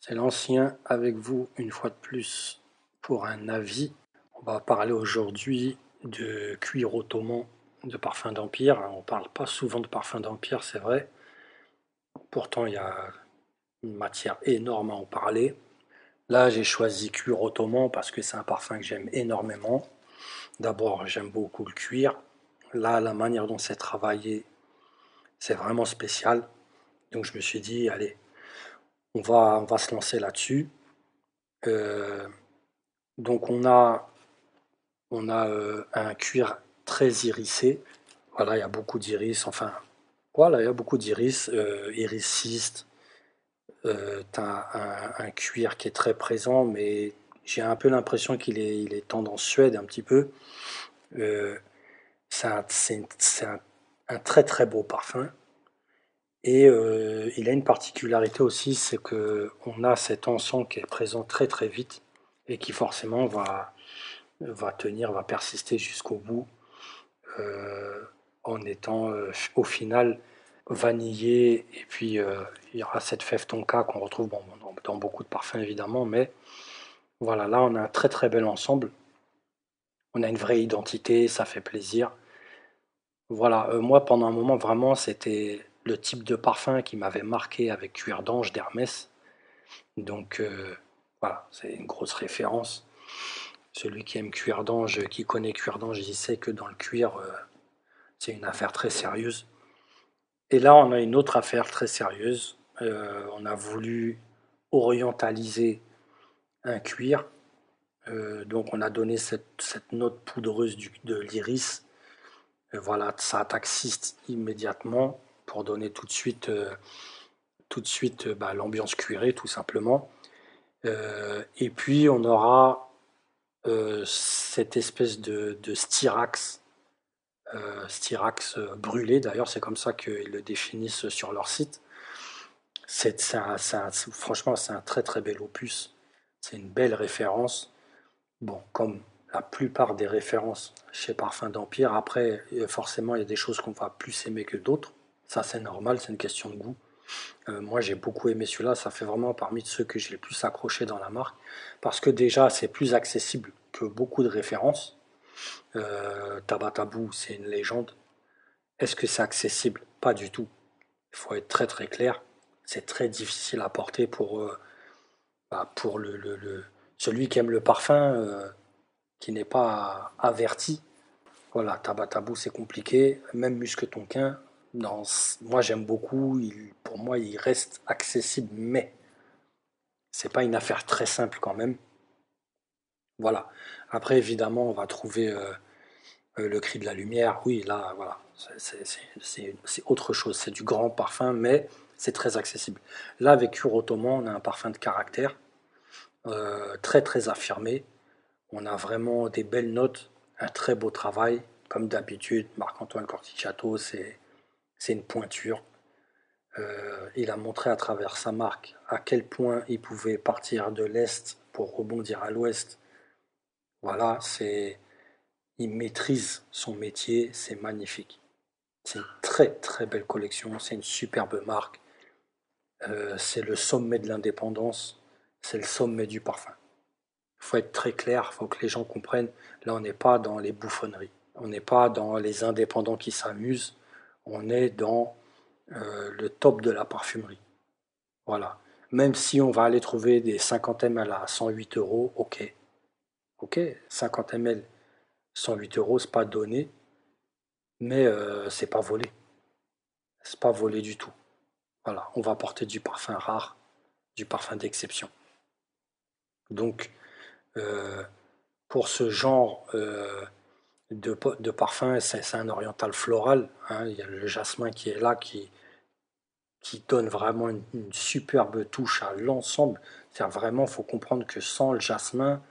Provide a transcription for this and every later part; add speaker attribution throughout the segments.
Speaker 1: C'est l'ancien avec vous une fois de plus pour un avis. On va parler aujourd'hui de cuir ottoman de parfum d'Empire. On ne parle pas souvent de parfum d'Empire, c'est vrai. Pourtant, il y a une matière énorme à en parler. Là, j'ai choisi cuir ottoman parce que c'est un parfum que j'aime énormément. D'abord, j'aime beaucoup le cuir. Là, la manière dont c'est travaillé, c'est vraiment spécial. Donc, je me suis dit, allez, on va, on va se lancer là-dessus. Euh, donc on a, on a euh, un cuir très irisé. Voilà, il y a beaucoup d'iris. Enfin, voilà, il y a beaucoup d'iris, euh, irisiste. Euh, as un, cuir qui est très présent, mais j'ai un peu l'impression qu'il est, il est tendance suède un petit peu. c'est un, très très beau parfum. Et euh, il a une particularité aussi, c'est que on a cet encens qui est présent très très vite et qui forcément va, va tenir, va persister jusqu'au bout, euh, en étant euh, au final vanillé. Et puis il y aura cette fève tonka qu'on retrouve dans, dans, beaucoup de parfums évidemment, mais voilà, là on a un très très bel ensemble. On a une vraie identité, ça fait plaisir. Voilà, moi pendant un moment vraiment c'était le type de parfum qui m'avait marqué avec Cuir d'Ange d'Hermès. Donc euh, voilà, c'est une grosse référence. Celui qui aime Cuir d'Ange, qui connaît Cuir d'Ange, il sait que dans le cuir, euh, c'est une affaire très sérieuse. Et là, on a une autre affaire très sérieuse. Euh, on a voulu orientaliser un cuir. donc on a donné cette, note poudreuse de l'iris. voilà, ça attaque immédiatement pour donner tout de suite, euh, tout de euh, bah, l'ambiance cuirée, tout simplement. Euh, et puis on aura cette espèce de, styrax, styrax brûlé, d'ailleurs c'est comme ça qu'ils le définissent sur leur site. C'est, franchement, c'est un très très bel opus. C'est une belle référence. Bon, comme la plupart des références chez Parfum d'Empire, après, forcément, il y a des choses qu'on va plus aimer que d'autres. Ça, c'est normal, c'est une question de goût. Euh, moi, j'ai beaucoup aimé celui-là. Ça fait vraiment parmi ceux que j'ai le plus accroché dans la marque. Parce que déjà, c'est plus accessible que beaucoup de références. Euh, Tabatabou, c'est une légende. Est-ce que c'est accessible? Pas du tout. Il faut être très très clair. C'est très difficile à porter pour, euh, bah, pour le, celui qui aime le parfum, euh, qui n'est pas averti. Voilà, Tabatabou, c'est compliqué. Même Musquetonquin, moi j'aime beaucoup, pour moi il reste accessible, mais c'est pas une affaire très simple quand même. Voilà. Après évidemment on va trouver euh, euh, le cri de la lumière, oui là voilà, c'est autre chose, c'est du grand parfum, mais c'est très accessible. Là avec Cure Ottoman on a un parfum de caractère, euh, très très affirmé, on a vraiment des belles notes, un très beau travail, comme d'habitude, Marc-Antoine Corticciato, c'est c'est une pointure. Euh, il a montré à travers sa marque à quel point il pouvait partir de l'Est pour rebondir à l'Ouest. Voilà, c'est il maîtrise son métier, c'est magnifique. C'est une très très belle collection, c'est une superbe marque. Euh, c'est le sommet de l'indépendance, c'est le sommet du parfum. Il faut être très clair, il faut que les gens comprennent. Là, on n'est pas dans les bouffonneries, on n'est pas dans les indépendants qui s'amusent, on est dans euh, le top de la parfumerie. Voilà. Même si on va aller trouver des 50 ml à 108 euros, ok. Ok, 50 ml, 108 euros, c'est pas donné, mais euh, c'est pas volé. C'est pas volé du tout. Voilà, on va porter du parfum rare, du parfum d'exception. Donc, euh, pour ce genre de, parfum, c'est un oriental floral. Hein. Il y a le jasmin qui est là, qui, qui donne vraiment une, superbe touche à l'ensemble. C'est vraiment, faut comprendre que sans le jasmin,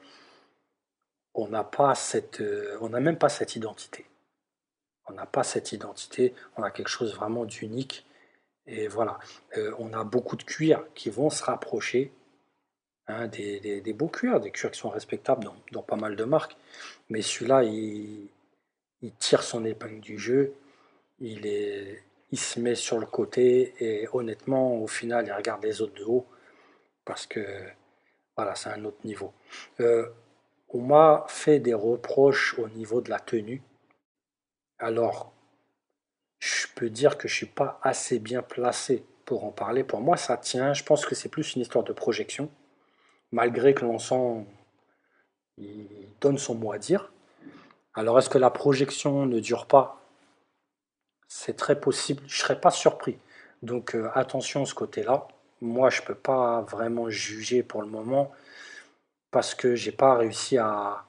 Speaker 1: on n'a pas cette, euh, on n'a même pas cette identité. On n'a pas cette identité. On a quelque chose vraiment d'unique. Et voilà, euh, on a beaucoup de cuirs qui vont se rapprocher Hein, des, beaux cuirs, des cuirs qui sont respectables dans, pas mal de marques. Mais celui-là, il, tire son épingle du jeu, il, est, il se met sur le côté et honnêtement, au final, il regarde les autres de haut parce que voilà, c'est un autre niveau. Euh, on m'a fait des reproches au niveau de la tenue. Alors, je peux dire que je ne suis pas assez bien placé pour en parler. Pour moi, ça tient. Je pense que c'est plus une histoire de projection, malgré que l'encens donne son mot à dire. Alors, est-ce que la projection ne dure pas? C'est très possible. Je ne serais pas surpris. Donc, euh, attention à ce côté-là. Moi, je ne peux pas vraiment juger pour le moment parce que j'ai pas réussi à,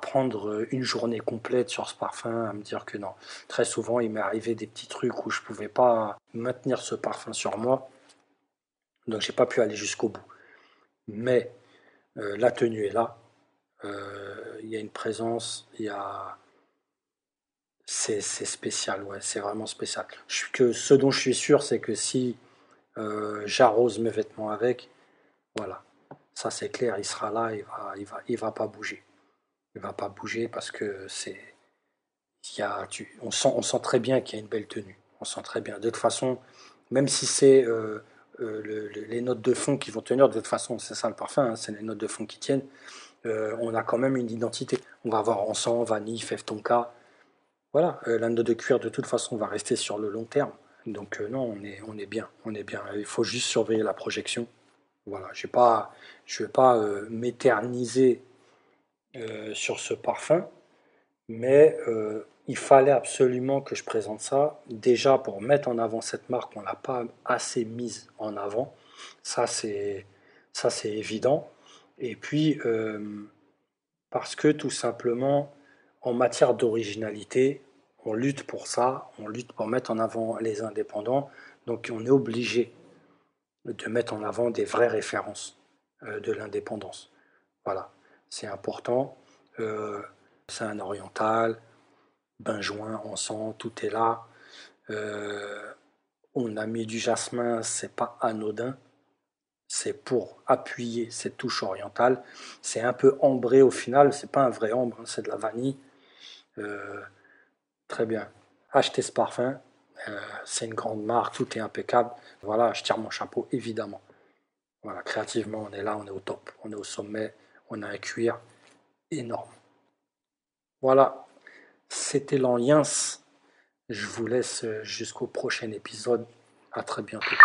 Speaker 1: prendre une journée complète sur ce parfum, à me dire que non. Très souvent, il m'est arrivé des petits trucs où je pouvais pas maintenir ce parfum sur moi, donc j'ai pas pu aller jusqu'au bout. Mais euh, la tenue est là, euh, il y a une présence, il y a c'est spécial, ouais, c'est vraiment spécial. Je, que ce dont je suis sûr, c'est que si euh, j'arrose mes vêtements avec, voilà, ça c'est clair, il sera là, il va, il va, il va pas bouger. Il va pas bouger parce que c'est, on sent, on sent très bien qu'il y a une belle tenue. On sent très bien. De toute façon, même si c'est euh, les notes de fond qui vont tenir, de toute façon, c'est ça le parfum, hein, c'est les notes de fond qui tiennent. Euh, on a quand même une identité. On va avoir encens, vanille, fève tonka. Voilà, la note de cuir de toute façon va rester sur le long terme. Donc non, on est, on est bien, on est bien. Il faut juste surveiller la projection. Voilà, je ne vais pas euh, m'éterniser euh, sur ce parfum, mais euh, il fallait absolument que je présente ça. Déjà pour mettre en avant cette marque, on ne l'a pas assez mise en avant. Ça c'est ça c'est évident. Et puis parce que tout simplement, en matière d'originalité, on lutte pour ça, on lutte pour mettre en avant les indépendants. Donc on est obligé de mettre en avant des vraies références euh, de l'indépendance. Voilà, c'est important. Euh, c'est un oriental, benjoin, encens, tout est là. Euh, on a mis du jasmin, c'est pas anodin. C'est pour appuyer cette touche orientale. C'est un peu ambré au final, c'est pas un vrai ambre, hein, c'est de la vanille. très bien. Achetez ce parfum, euh, c'est une grande marque, tout est impeccable. Voilà, je tire mon chapeau, évidemment. Voilà, créativement, on est là, on est au top, on est au sommet, on a un cuir énorme. Voilà, c'était l'Alliance. Je vous laisse jusqu'au prochain épisode. À très bientôt.